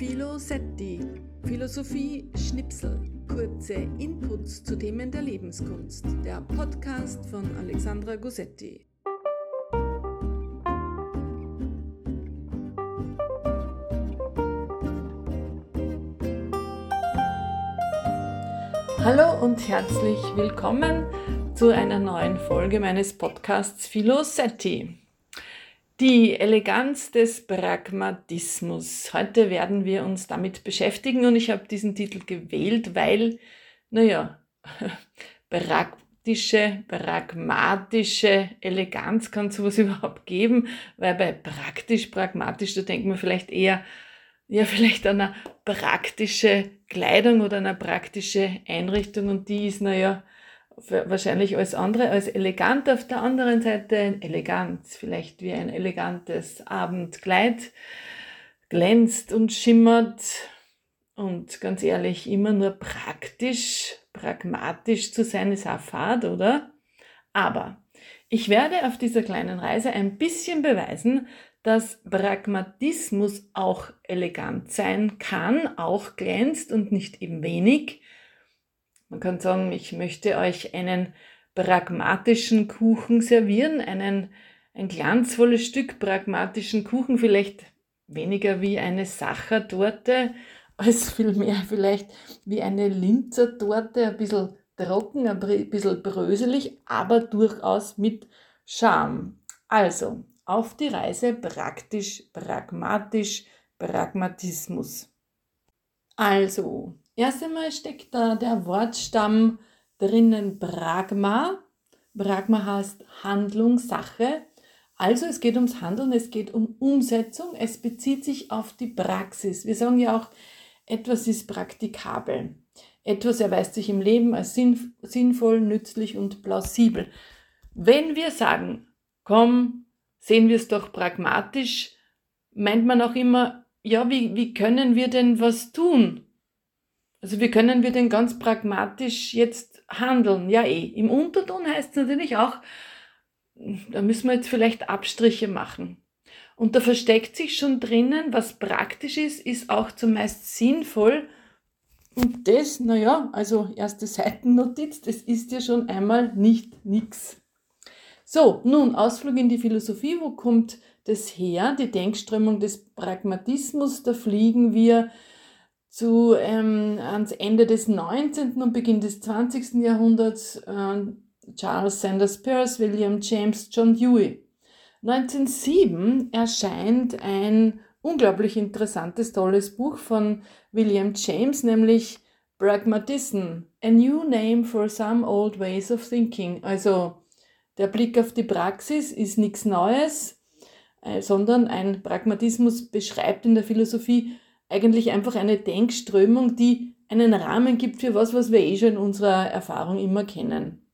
Philosetti, Philosophie Schnipsel, kurze Inputs zu Themen der Lebenskunst, der Podcast von Alexandra Gossetti. Hallo und herzlich willkommen zu einer neuen Folge meines Podcasts Philosetti. Die Eleganz des Pragmatismus. Heute werden wir uns damit beschäftigen und ich habe diesen Titel gewählt, weil, naja, praktische, pragmatische Eleganz kann sowas überhaupt geben, weil bei praktisch, pragmatisch, da denkt man vielleicht eher, ja, vielleicht an eine praktische Kleidung oder eine praktische Einrichtung und die ist, naja, wahrscheinlich alles andere als elegant. Auf der anderen Seite Eleganz, vielleicht wie ein elegantes Abendkleid, glänzt und schimmert und ganz ehrlich, immer nur praktisch, pragmatisch zu sein, ist auch fad, oder? Aber ich werde auf dieser kleinen Reise ein bisschen beweisen, dass Pragmatismus auch elegant sein kann, auch glänzt und nicht eben wenig man kann sagen, ich möchte euch einen pragmatischen Kuchen servieren, einen, ein glanzvolles Stück pragmatischen Kuchen, vielleicht weniger wie eine Sachertorte, als vielmehr vielleicht wie eine Linzertorte, ein bisschen trocken, ein bisschen bröselig, aber durchaus mit Charme. Also, auf die Reise praktisch, pragmatisch, Pragmatismus. Also, Erst einmal steckt da der Wortstamm drinnen Pragma. Pragma heißt Handlung, Sache. Also es geht ums Handeln, es geht um Umsetzung, es bezieht sich auf die Praxis. Wir sagen ja auch, etwas ist praktikabel. Etwas erweist sich im Leben als sinnvoll, nützlich und plausibel. Wenn wir sagen, komm, sehen wir es doch pragmatisch, meint man auch immer, ja, wie, wie können wir denn was tun? Also wie können wir denn ganz pragmatisch jetzt handeln? Ja, eh. Im Unterton heißt es natürlich auch, da müssen wir jetzt vielleicht Abstriche machen. Und da versteckt sich schon drinnen, was praktisch ist, ist auch zumeist sinnvoll. Und das, naja, also erste Seitennotiz, das ist ja schon einmal nicht nix. So, nun Ausflug in die Philosophie. Wo kommt das her? Die Denkströmung des Pragmatismus. Da fliegen wir zu ähm, ans Ende des 19. und Beginn des 20. Jahrhunderts äh, Charles Sanders Peirce, William James, John Dewey. 1907 erscheint ein unglaublich interessantes, tolles Buch von William James, nämlich Pragmatism, a new name for some old ways of thinking. Also der Blick auf die Praxis ist nichts Neues, äh, sondern ein Pragmatismus beschreibt in der Philosophie eigentlich einfach eine Denkströmung, die einen Rahmen gibt für was, was wir eh schon in unserer Erfahrung immer kennen.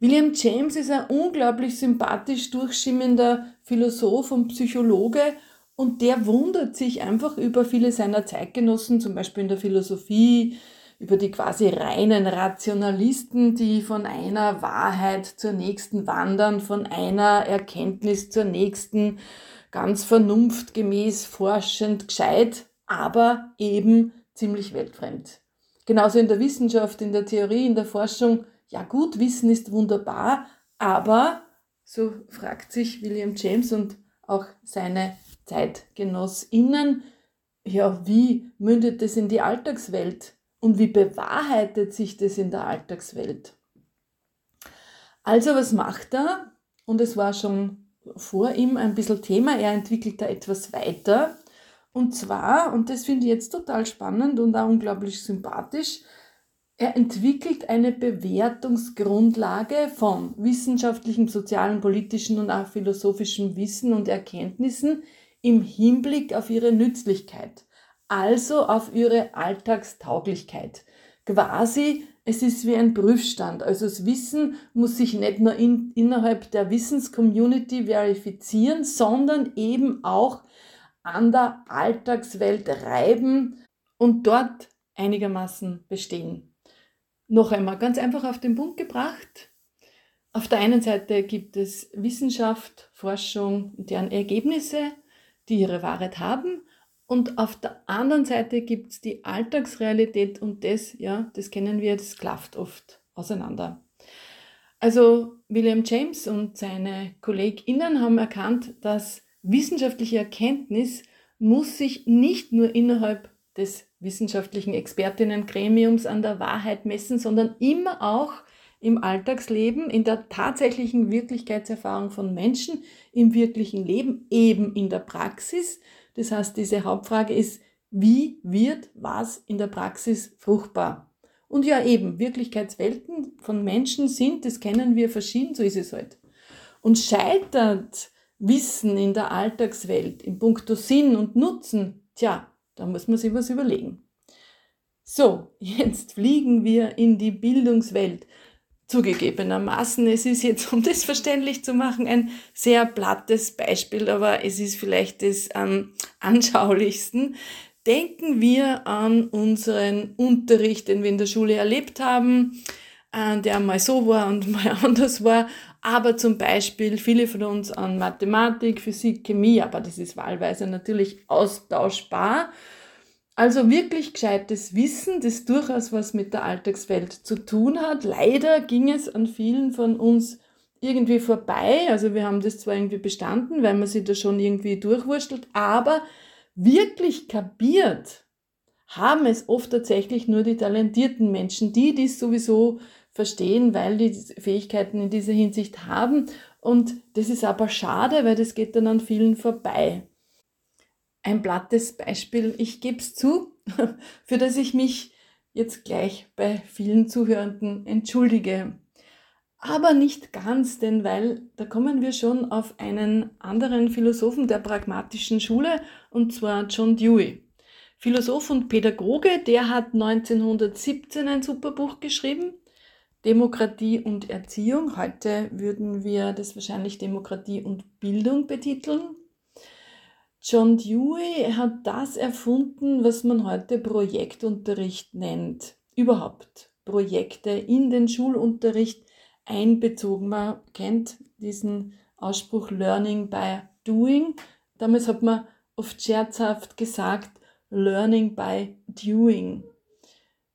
William James ist ein unglaublich sympathisch durchschimmender Philosoph und Psychologe und der wundert sich einfach über viele seiner Zeitgenossen, zum Beispiel in der Philosophie, über die quasi reinen Rationalisten, die von einer Wahrheit zur nächsten wandern, von einer Erkenntnis zur nächsten ganz vernunftgemäß, forschend, gescheit, aber eben ziemlich weltfremd. Genauso in der Wissenschaft, in der Theorie, in der Forschung. Ja gut, Wissen ist wunderbar, aber, so fragt sich William James und auch seine Zeitgenossinnen, ja, wie mündet es in die Alltagswelt und wie bewahrheitet sich das in der Alltagswelt? Also was macht er? Und es war schon vor ihm ein bisschen Thema. Er entwickelt da etwas weiter. Und zwar, und das finde ich jetzt total spannend und auch unglaublich sympathisch, er entwickelt eine Bewertungsgrundlage von wissenschaftlichem, sozialen, politischen und auch philosophischem Wissen und Erkenntnissen im Hinblick auf ihre Nützlichkeit, also auf ihre Alltagstauglichkeit. Quasi es ist wie ein Prüfstand. Also das Wissen muss sich nicht nur in, innerhalb der Wissenscommunity verifizieren, sondern eben auch an der Alltagswelt reiben und dort einigermaßen bestehen. Noch einmal ganz einfach auf den Punkt gebracht. Auf der einen Seite gibt es Wissenschaft, Forschung deren Ergebnisse, die ihre Wahrheit haben. Und auf der anderen Seite gibt es die Alltagsrealität und das, ja, das kennen wir, das klafft oft auseinander. Also William James und seine KollegInnen haben erkannt, dass wissenschaftliche Erkenntnis muss sich nicht nur innerhalb des wissenschaftlichen Expertinnengremiums an der Wahrheit messen, sondern immer auch im Alltagsleben, in der tatsächlichen Wirklichkeitserfahrung von Menschen, im wirklichen Leben, eben in der Praxis. Das heißt, diese Hauptfrage ist, wie wird was in der Praxis fruchtbar? Und ja, eben, Wirklichkeitswelten von Menschen sind, das kennen wir verschieden, so ist es halt. Und scheitert Wissen in der Alltagswelt in puncto Sinn und Nutzen, tja, da muss man sich was überlegen. So, jetzt fliegen wir in die Bildungswelt. Zugegebenermaßen, es ist jetzt, um das verständlich zu machen, ein sehr plattes Beispiel, aber es ist vielleicht das am anschaulichsten. Denken wir an unseren Unterricht, den wir in der Schule erlebt haben, äh, der mal so war und mal anders war, aber zum Beispiel viele von uns an Mathematik, Physik, Chemie, aber das ist wahlweise natürlich austauschbar. Also wirklich gescheites Wissen, das durchaus was mit der Alltagswelt zu tun hat. Leider ging es an vielen von uns irgendwie vorbei. Also wir haben das zwar irgendwie bestanden, weil man sich da schon irgendwie durchwurstelt, aber wirklich kapiert haben es oft tatsächlich nur die talentierten Menschen, die dies sowieso verstehen, weil die Fähigkeiten in dieser Hinsicht haben. Und das ist aber schade, weil das geht dann an vielen vorbei. Ein plattes Beispiel, ich gebe es zu, für das ich mich jetzt gleich bei vielen Zuhörenden entschuldige. Aber nicht ganz, denn weil da kommen wir schon auf einen anderen Philosophen der pragmatischen Schule, und zwar John Dewey. Philosoph und Pädagoge, der hat 1917 ein super Buch geschrieben, Demokratie und Erziehung. Heute würden wir das wahrscheinlich Demokratie und Bildung betiteln. John Dewey hat das erfunden, was man heute Projektunterricht nennt. Überhaupt Projekte in den Schulunterricht einbezogen. Man kennt diesen Ausspruch Learning by Doing. Damals hat man oft scherzhaft gesagt Learning by Doing.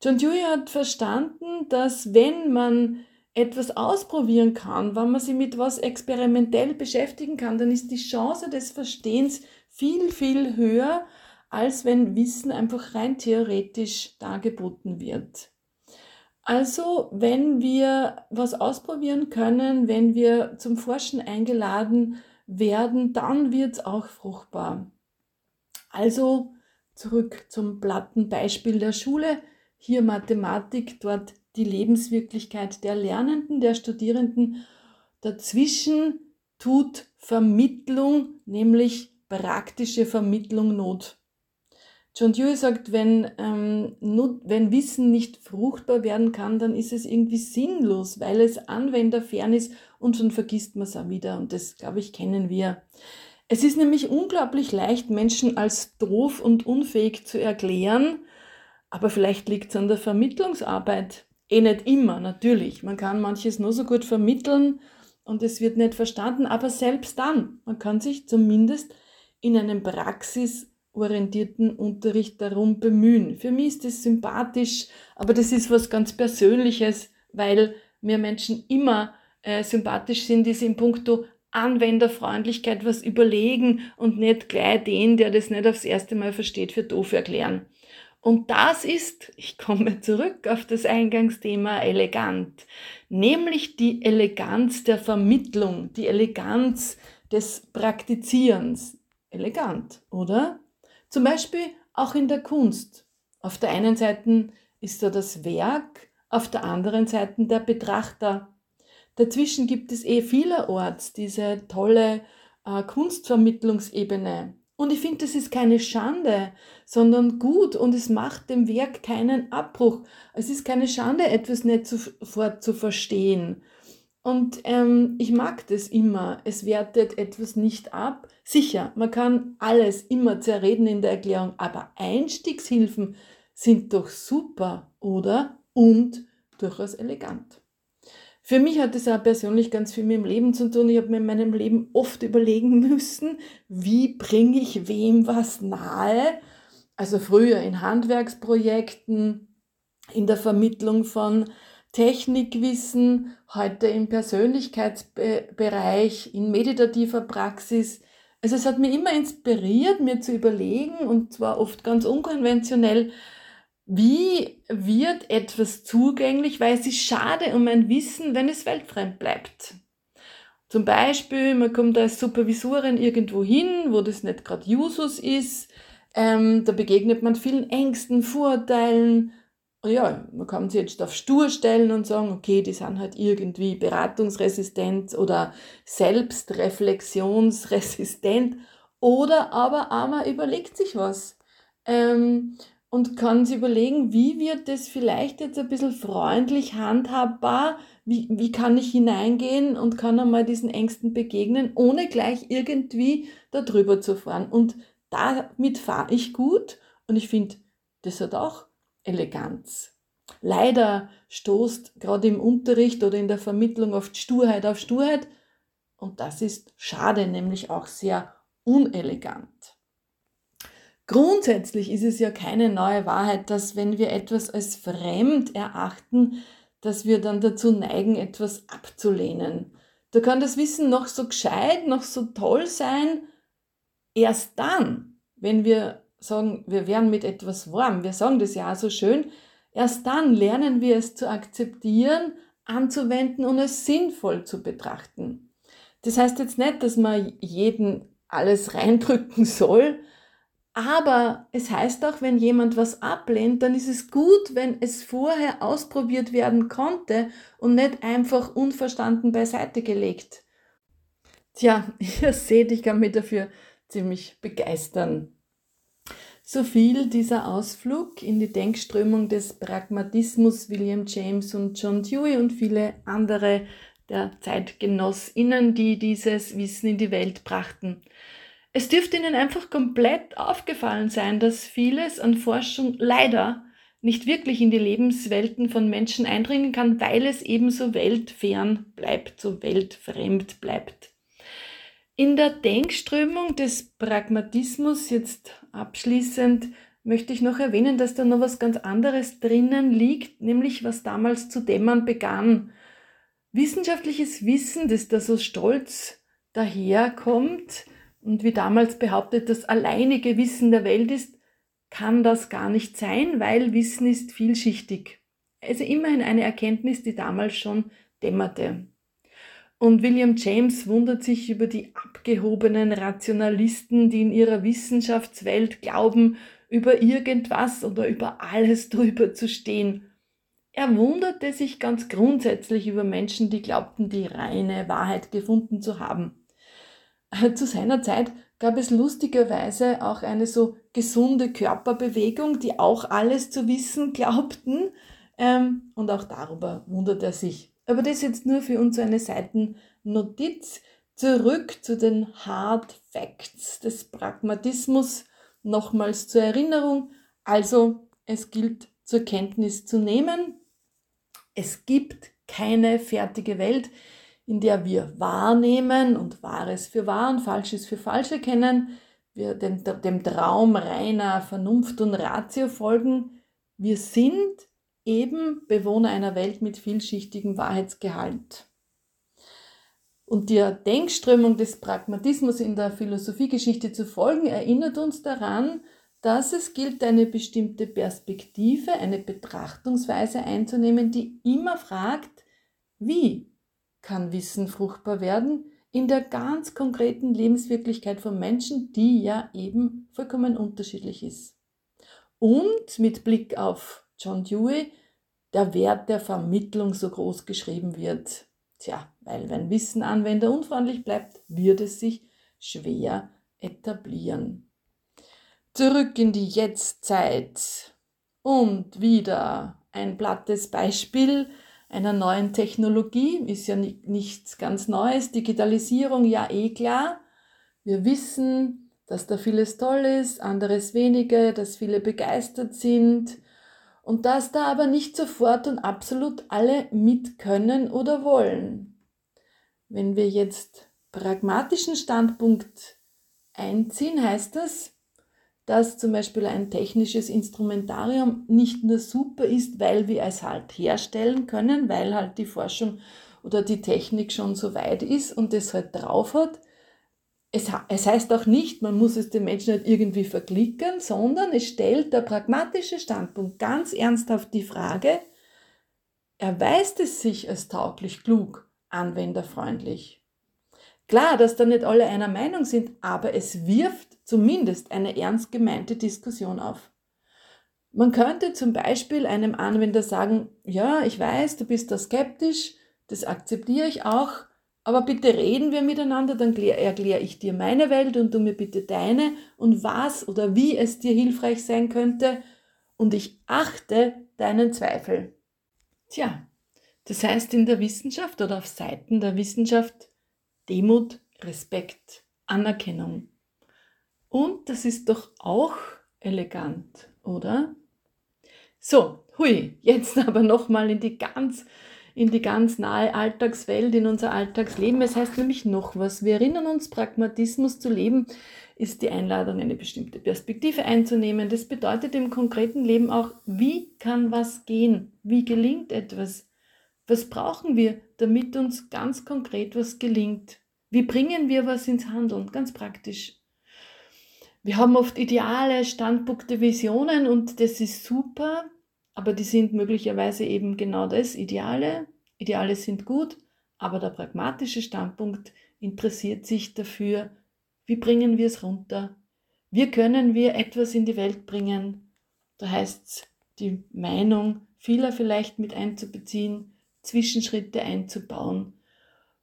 John Dewey hat verstanden, dass wenn man etwas ausprobieren kann, wenn man sich mit was experimentell beschäftigen kann, dann ist die Chance des Verstehens viel, viel höher, als wenn Wissen einfach rein theoretisch dargeboten wird. Also, wenn wir was ausprobieren können, wenn wir zum Forschen eingeladen werden, dann wird es auch fruchtbar. Also zurück zum platten Beispiel der Schule. Hier Mathematik, dort die Lebenswirklichkeit der Lernenden, der Studierenden. Dazwischen tut Vermittlung, nämlich praktische Vermittlung Not. John Dewey sagt, wenn, ähm, wenn Wissen nicht fruchtbar werden kann, dann ist es irgendwie sinnlos, weil es anwenderfern ist und schon vergisst man es auch wieder. Und das, glaube ich, kennen wir. Es ist nämlich unglaublich leicht, Menschen als doof und unfähig zu erklären, aber vielleicht liegt es an der Vermittlungsarbeit. Eh nicht immer, natürlich. Man kann manches nur so gut vermitteln und es wird nicht verstanden, aber selbst dann, man kann sich zumindest in einem praxisorientierten Unterricht darum bemühen. Für mich ist das sympathisch, aber das ist was ganz Persönliches, weil mir Menschen immer äh, sympathisch sind, die sich in puncto Anwenderfreundlichkeit was überlegen und nicht gleich den, der das nicht aufs erste Mal versteht, für doof erklären. Und das ist, ich komme zurück auf das Eingangsthema elegant, nämlich die Eleganz der Vermittlung, die Eleganz des Praktizierens. Elegant, oder? Zum Beispiel auch in der Kunst. Auf der einen Seite ist da das Werk, auf der anderen Seite der Betrachter. Dazwischen gibt es eh vielerorts diese tolle äh, Kunstvermittlungsebene. Und ich finde, das ist keine Schande, sondern gut und es macht dem Werk keinen Abbruch. Es ist keine Schande, etwas nicht sofort zu verstehen. Und ähm, ich mag das immer. Es wertet etwas nicht ab. Sicher, man kann alles immer zerreden in der Erklärung, aber Einstiegshilfen sind doch super, oder? Und durchaus elegant. Für mich hat es auch persönlich ganz viel mit dem Leben zu tun. Ich habe mir in meinem Leben oft überlegen müssen, wie bringe ich wem was nahe. Also früher in Handwerksprojekten, in der Vermittlung von Technikwissen, heute im Persönlichkeitsbereich, in meditativer Praxis. Also es hat mich immer inspiriert, mir zu überlegen, und zwar oft ganz unkonventionell, wie wird etwas zugänglich, weil es ist schade um ein Wissen, wenn es weltfremd bleibt. Zum Beispiel, man kommt als Supervisorin irgendwo hin, wo das nicht gerade Jusus ist, ähm, da begegnet man vielen Ängsten, Vorurteilen, ja, man kann sich jetzt auf stur stellen und sagen, okay, die sind halt irgendwie beratungsresistent oder selbstreflexionsresistent. Oder aber einmal überlegt sich was ähm, und kann sich überlegen, wie wird das vielleicht jetzt ein bisschen freundlich handhabbar, wie, wie kann ich hineingehen und kann einmal diesen Ängsten begegnen, ohne gleich irgendwie darüber zu fahren. Und damit fahre ich gut und ich finde, das hat auch Eleganz. Leider stoßt gerade im Unterricht oder in der Vermittlung oft Sturheit auf Sturheit und das ist schade, nämlich auch sehr unelegant. Grundsätzlich ist es ja keine neue Wahrheit, dass wenn wir etwas als fremd erachten, dass wir dann dazu neigen, etwas abzulehnen. Da kann das Wissen noch so gescheit, noch so toll sein. Erst dann, wenn wir sagen, wir werden mit etwas warm, wir sagen das ja auch so schön, erst dann lernen wir es zu akzeptieren, anzuwenden und es sinnvoll zu betrachten. Das heißt jetzt nicht, dass man jeden alles reindrücken soll, aber es heißt auch, wenn jemand was ablehnt, dann ist es gut, wenn es vorher ausprobiert werden konnte und nicht einfach unverstanden beiseite gelegt. Tja, ihr seht, ich kann mich dafür ziemlich begeistern. So viel dieser Ausflug in die Denkströmung des Pragmatismus William James und John Dewey und viele andere der Zeitgenossinnen, die dieses Wissen in die Welt brachten. Es dürfte Ihnen einfach komplett aufgefallen sein, dass vieles an Forschung leider nicht wirklich in die Lebenswelten von Menschen eindringen kann, weil es eben so weltfern bleibt, so weltfremd bleibt. In der Denkströmung des Pragmatismus, jetzt abschließend, möchte ich noch erwähnen, dass da noch was ganz anderes drinnen liegt, nämlich was damals zu dämmern begann. Wissenschaftliches Wissen, das da so stolz daherkommt und wie damals behauptet, das alleinige Wissen der Welt ist, kann das gar nicht sein, weil Wissen ist vielschichtig. Also immerhin eine Erkenntnis, die damals schon dämmerte. Und William James wundert sich über die abgehobenen Rationalisten, die in ihrer Wissenschaftswelt glauben, über irgendwas oder über alles drüber zu stehen. Er wunderte sich ganz grundsätzlich über Menschen, die glaubten, die reine Wahrheit gefunden zu haben. Zu seiner Zeit gab es lustigerweise auch eine so gesunde Körperbewegung, die auch alles zu wissen glaubten. Ähm, und auch darüber wundert er sich. Aber das jetzt nur für uns eine Seitennotiz. Zurück zu den Hard Facts des Pragmatismus. Nochmals zur Erinnerung. Also, es gilt zur Kenntnis zu nehmen. Es gibt keine fertige Welt, in der wir wahrnehmen und Wahres für wahr und Falsches für falsch erkennen, wir dem, dem Traum reiner Vernunft und Ratio folgen. Wir sind eben Bewohner einer Welt mit vielschichtigem Wahrheitsgehalt. Und der Denkströmung des Pragmatismus in der Philosophiegeschichte zu folgen, erinnert uns daran, dass es gilt, eine bestimmte Perspektive, eine Betrachtungsweise einzunehmen, die immer fragt, wie kann Wissen fruchtbar werden in der ganz konkreten Lebenswirklichkeit von Menschen, die ja eben vollkommen unterschiedlich ist. Und mit Blick auf John Dewey der Wert der Vermittlung so groß geschrieben wird. Tja, weil wenn Wissen Anwender unfreundlich bleibt, wird es sich schwer etablieren. Zurück in die Jetztzeit und wieder ein plattes Beispiel einer neuen Technologie, ist ja nichts ganz Neues, Digitalisierung, ja eh klar. Wir wissen, dass da vieles toll ist, anderes weniger, dass viele begeistert sind und dass da aber nicht sofort und absolut alle mit können oder wollen. Wenn wir jetzt pragmatischen Standpunkt einziehen, heißt das, dass zum Beispiel ein technisches Instrumentarium nicht nur super ist, weil wir es halt herstellen können, weil halt die Forschung oder die Technik schon so weit ist und es halt drauf hat. Es, es heißt auch nicht, man muss es den Menschen nicht irgendwie verklickern, sondern es stellt der pragmatische Standpunkt ganz ernsthaft die Frage, erweist es sich als tauglich klug, anwenderfreundlich? Klar, dass da nicht alle einer Meinung sind, aber es wirft zumindest eine ernst gemeinte Diskussion auf. Man könnte zum Beispiel einem Anwender sagen, ja, ich weiß, du bist da skeptisch, das akzeptiere ich auch, aber bitte reden wir miteinander, dann erkläre ich dir meine Welt und du mir bitte deine und was oder wie es dir hilfreich sein könnte und ich achte deinen Zweifel. Tja, das heißt in der Wissenschaft oder auf Seiten der Wissenschaft Demut, Respekt, Anerkennung. Und das ist doch auch elegant, oder? So, hui, jetzt aber nochmal in die ganz in die ganz nahe Alltagswelt, in unser Alltagsleben. Es heißt nämlich noch was. Wir erinnern uns, Pragmatismus zu leben ist die Einladung, eine bestimmte Perspektive einzunehmen. Das bedeutet im konkreten Leben auch, wie kann was gehen? Wie gelingt etwas? Was brauchen wir, damit uns ganz konkret was gelingt? Wie bringen wir was ins Handeln? Ganz praktisch. Wir haben oft Ideale, Standpunkte, Visionen und das ist super, aber die sind möglicherweise eben genau das, Ideale. Ideale sind gut, aber der pragmatische Standpunkt interessiert sich dafür, wie bringen wir es runter? Wie können wir etwas in die Welt bringen? Da heißt es, die Meinung vieler vielleicht mit einzubeziehen, Zwischenschritte einzubauen,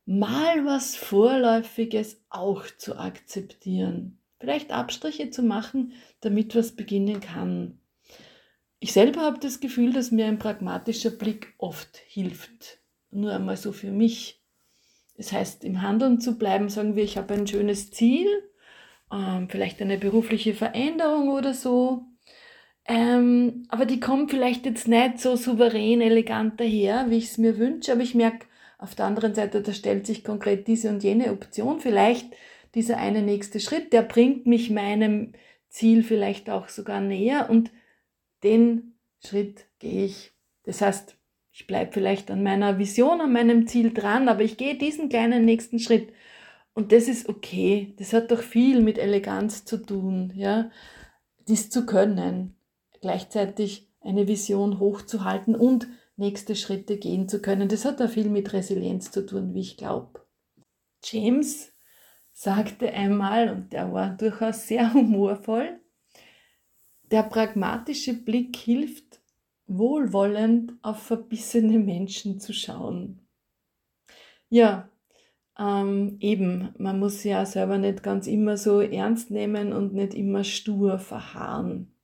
mal was Vorläufiges auch zu akzeptieren, vielleicht Abstriche zu machen, damit was beginnen kann. Ich selber habe das Gefühl, dass mir ein pragmatischer Blick oft hilft. Nur einmal so für mich. Das heißt, im Handeln zu bleiben, sagen wir, ich habe ein schönes Ziel, ähm, vielleicht eine berufliche Veränderung oder so. Ähm, aber die kommt vielleicht jetzt nicht so souverän, elegant daher, wie ich es mir wünsche, aber ich merke auf der anderen Seite, da stellt sich konkret diese und jene Option, vielleicht dieser eine nächste Schritt, der bringt mich meinem Ziel vielleicht auch sogar näher und den Schritt gehe ich. Das heißt, ich bleibe vielleicht an meiner Vision, an meinem Ziel dran, aber ich gehe diesen kleinen nächsten Schritt. Und das ist okay. Das hat doch viel mit Eleganz zu tun, ja, dies zu können gleichzeitig eine Vision hochzuhalten und nächste Schritte gehen zu können. Das hat da viel mit Resilienz zu tun, wie ich glaube. James sagte einmal, und der war durchaus sehr humorvoll, der pragmatische Blick hilft, wohlwollend auf verbissene Menschen zu schauen. Ja, ähm, eben, man muss ja selber nicht ganz immer so ernst nehmen und nicht immer stur verharren.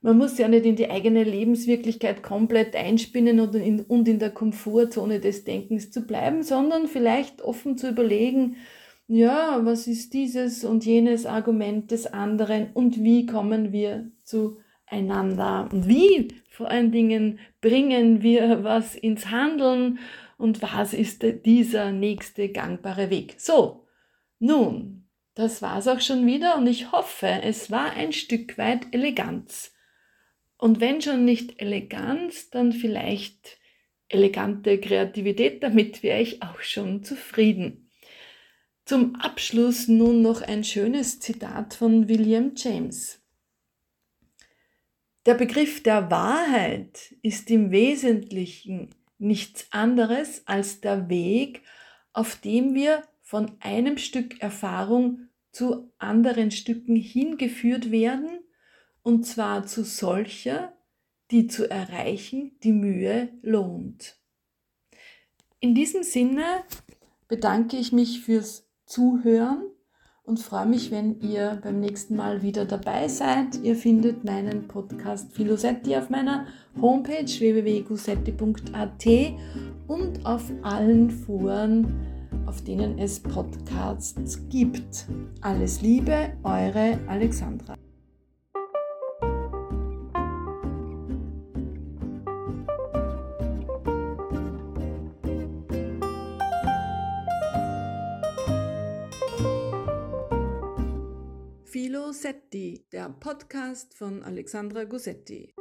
Man muss ja nicht in die eigene Lebenswirklichkeit komplett einspinnen und in, und in der Komfortzone des Denkens zu bleiben, sondern vielleicht offen zu überlegen, ja, was ist dieses und jenes Argument des anderen und wie kommen wir zueinander und wie vor allen Dingen bringen wir was ins Handeln und was ist dieser nächste gangbare Weg. So, nun, das war's auch schon wieder und ich hoffe, es war ein Stück weit Eleganz. Und wenn schon nicht Eleganz, dann vielleicht elegante Kreativität, damit wäre ich auch schon zufrieden. Zum Abschluss nun noch ein schönes Zitat von William James. Der Begriff der Wahrheit ist im Wesentlichen nichts anderes als der Weg, auf dem wir von einem Stück Erfahrung zu anderen Stücken hingeführt werden und zwar zu solcher, die zu erreichen die Mühe lohnt. In diesem Sinne bedanke ich mich fürs Zuhören und freue mich, wenn ihr beim nächsten Mal wieder dabei seid. Ihr findet meinen Podcast Filosetti auf meiner Homepage www.gusetti.at und auf allen Foren, auf denen es Podcasts gibt. Alles Liebe, eure Alexandra. Gossetti, der Podcast von Alexandra Gossetti.